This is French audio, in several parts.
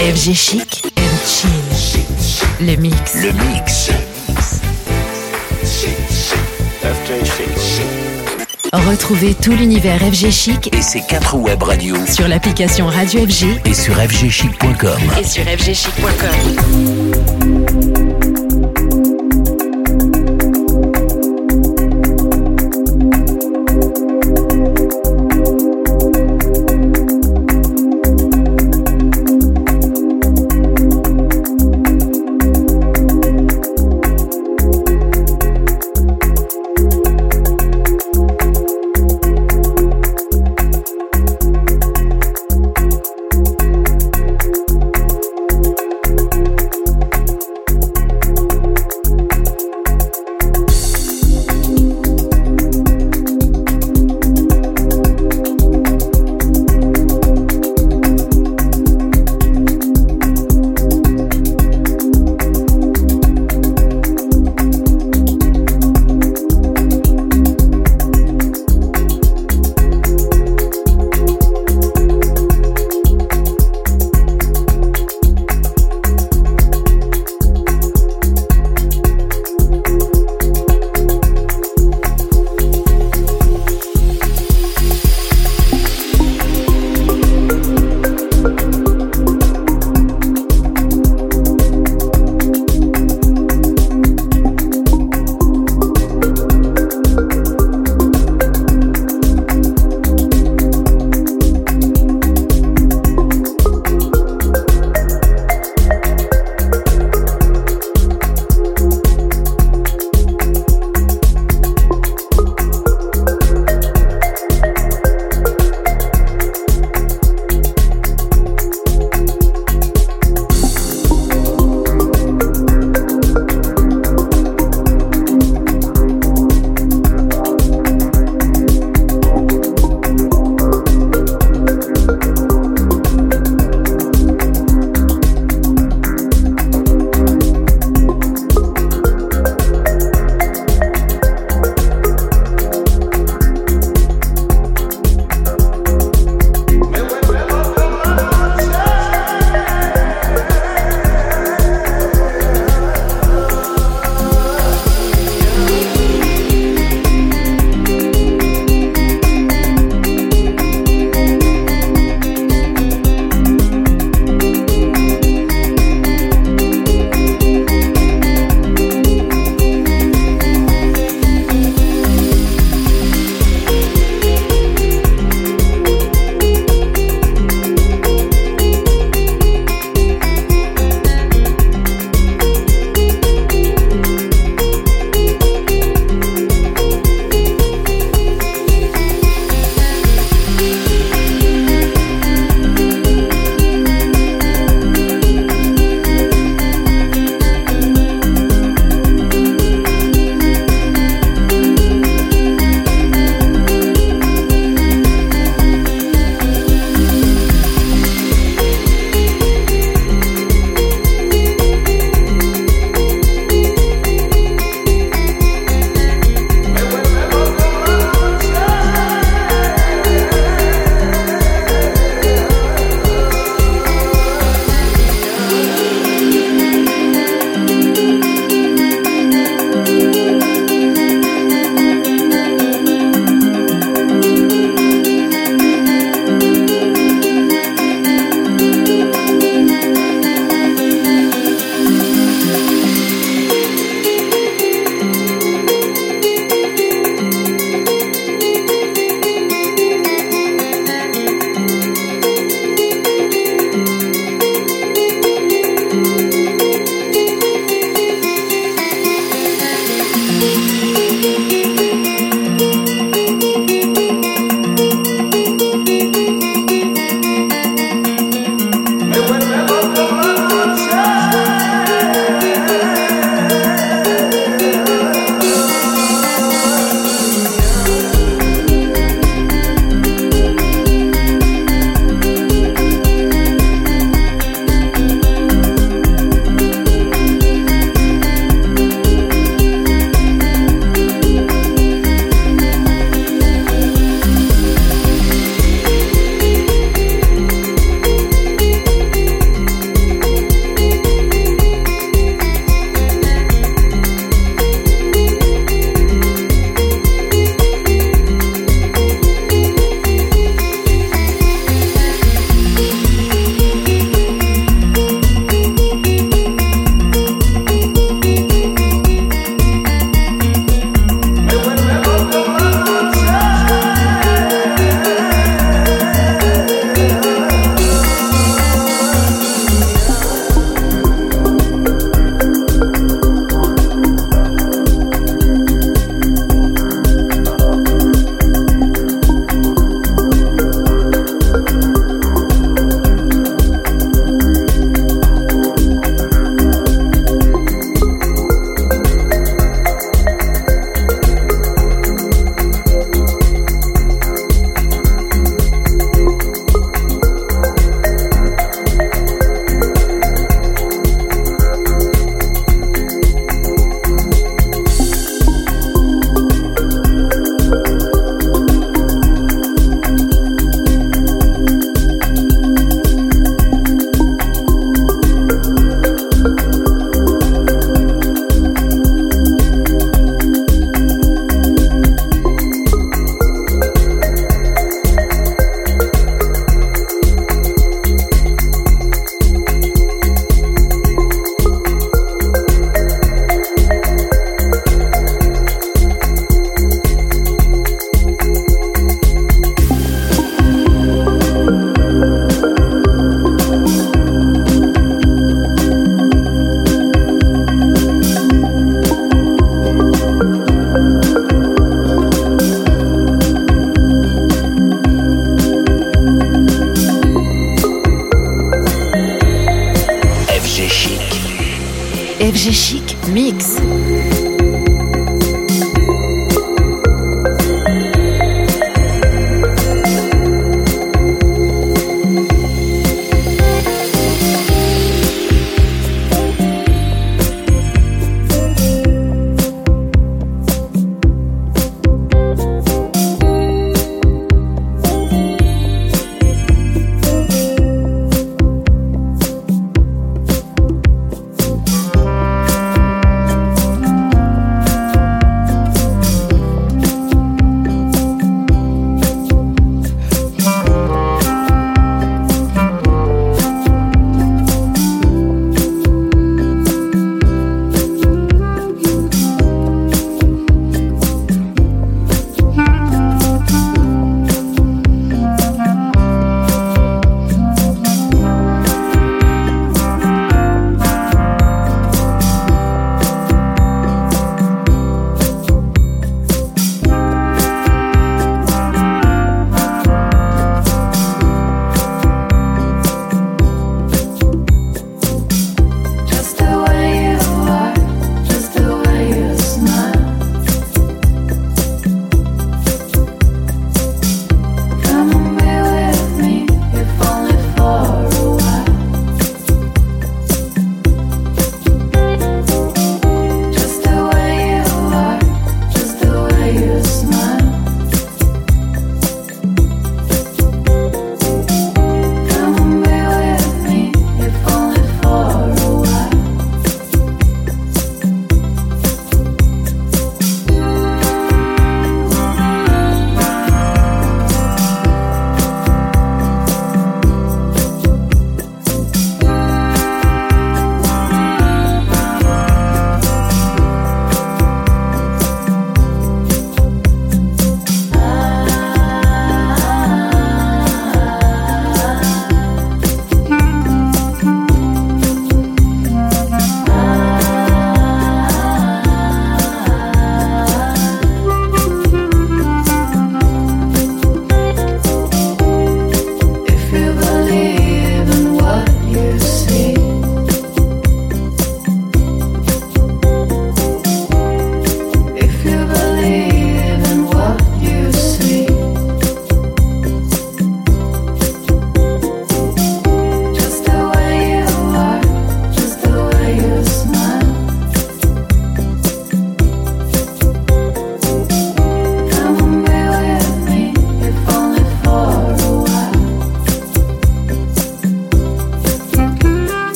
FG Chic and Chill. Le mix. Le mix. Retrouvez tout l'univers FG Chic Et ses quatre web radios sur l'application Radio FG et sur fgchic.com. et sur fgchic.com.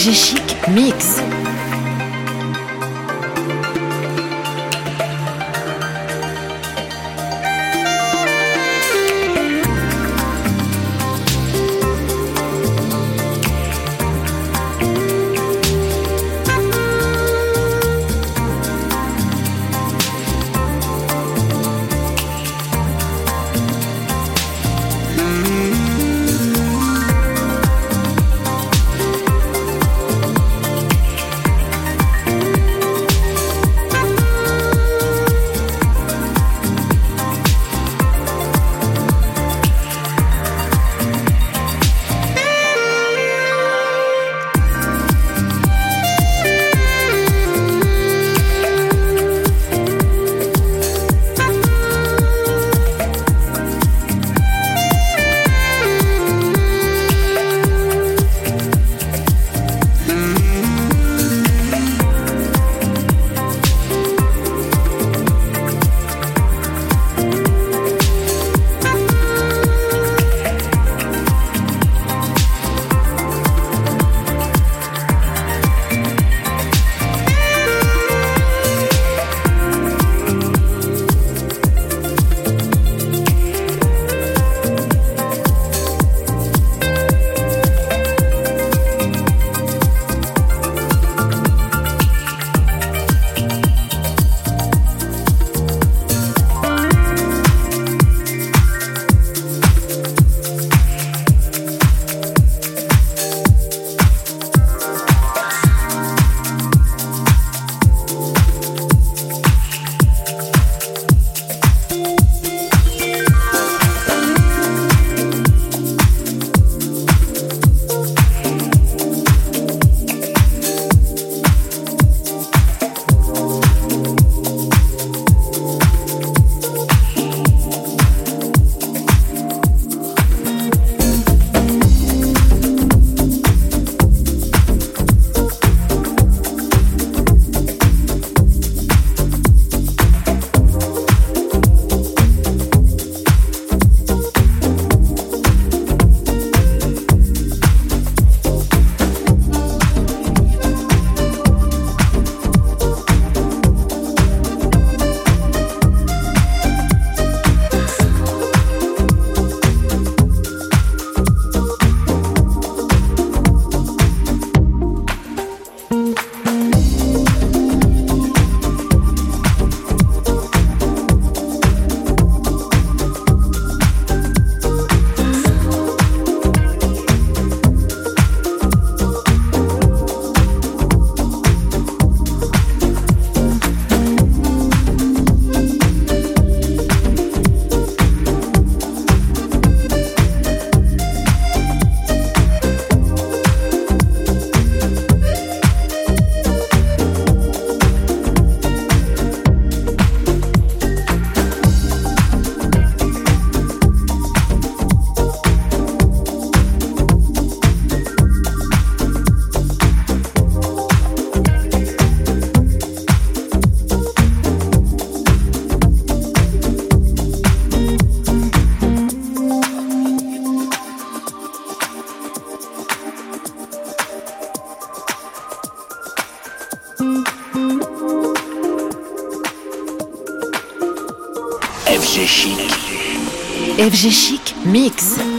FG Chic Mix. FG Chic Mix.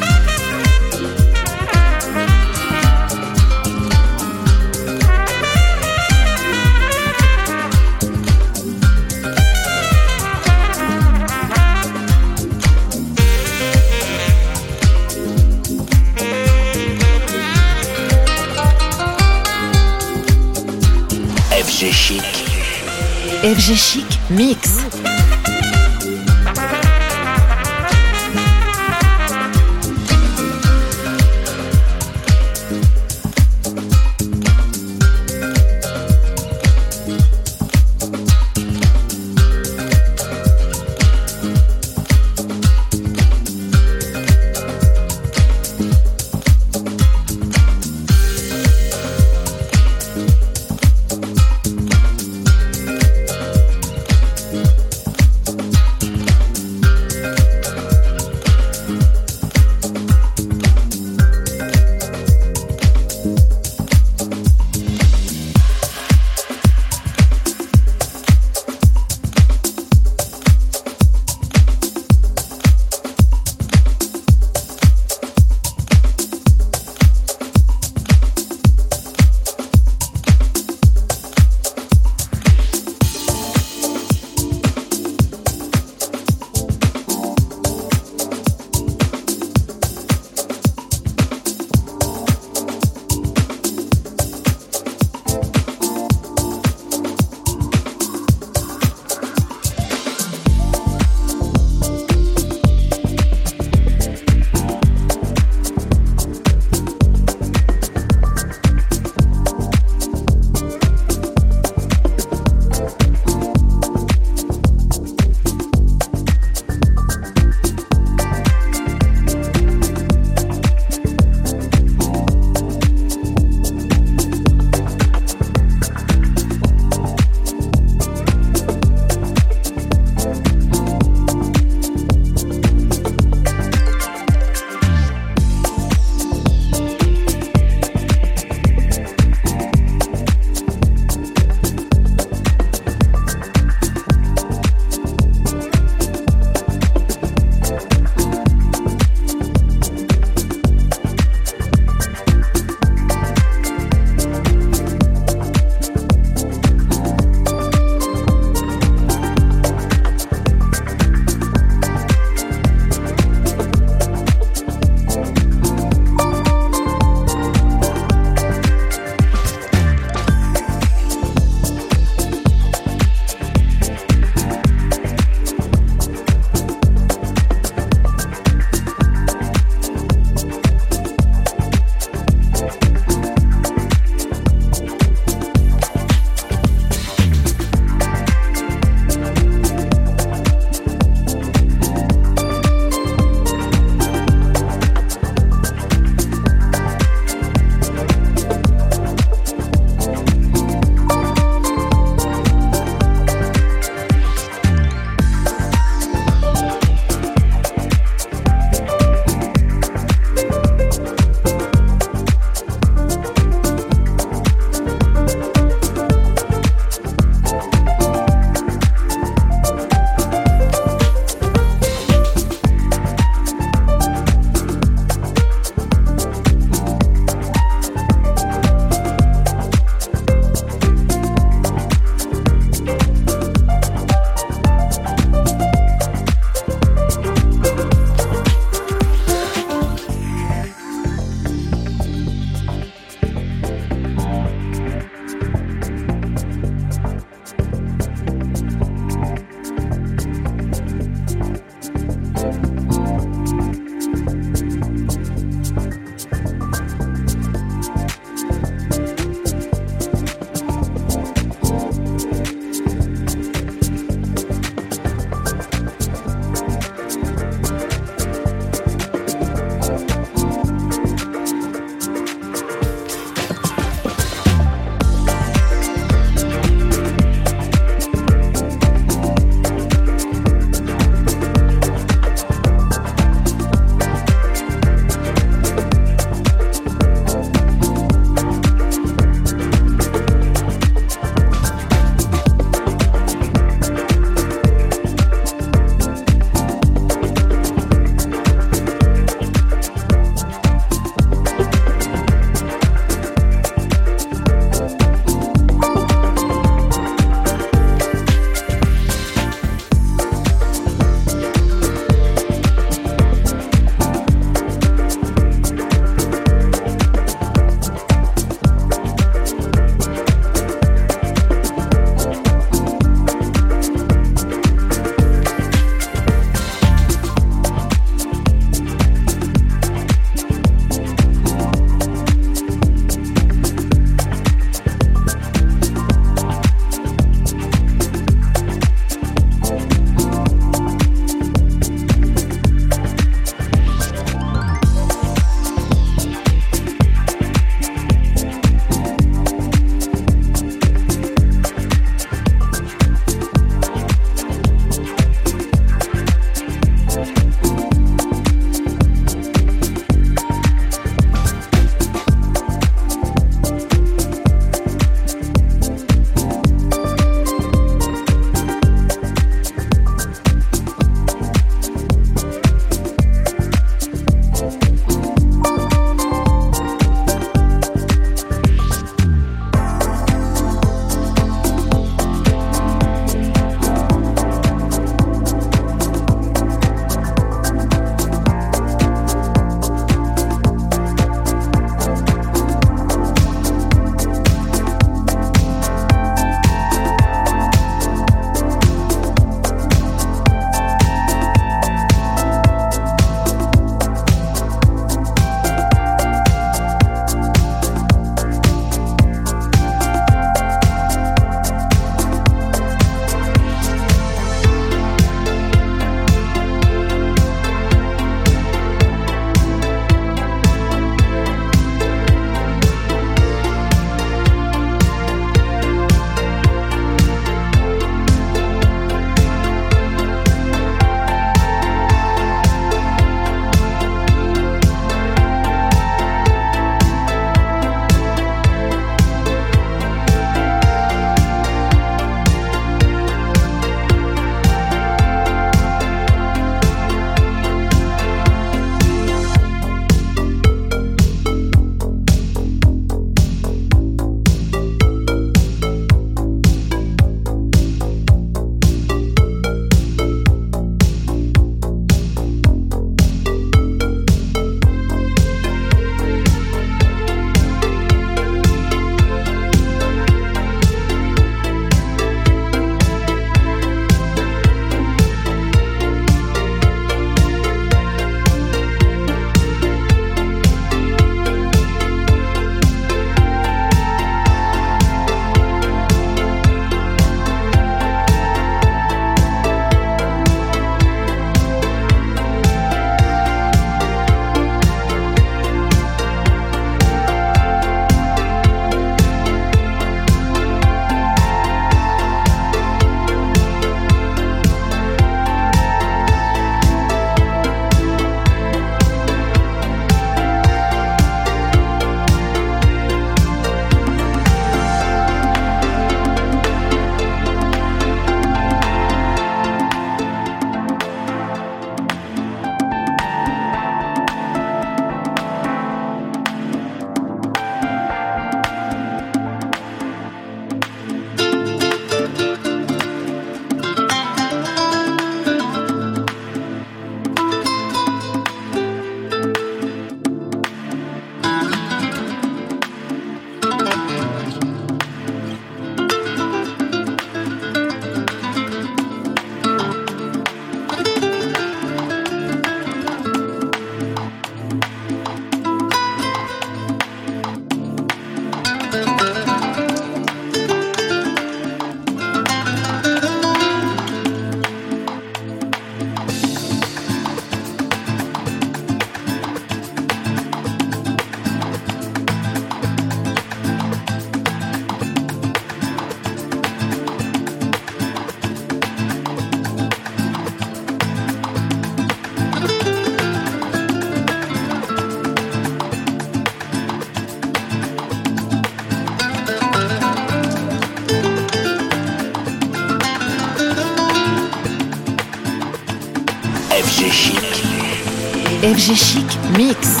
Chic Mix.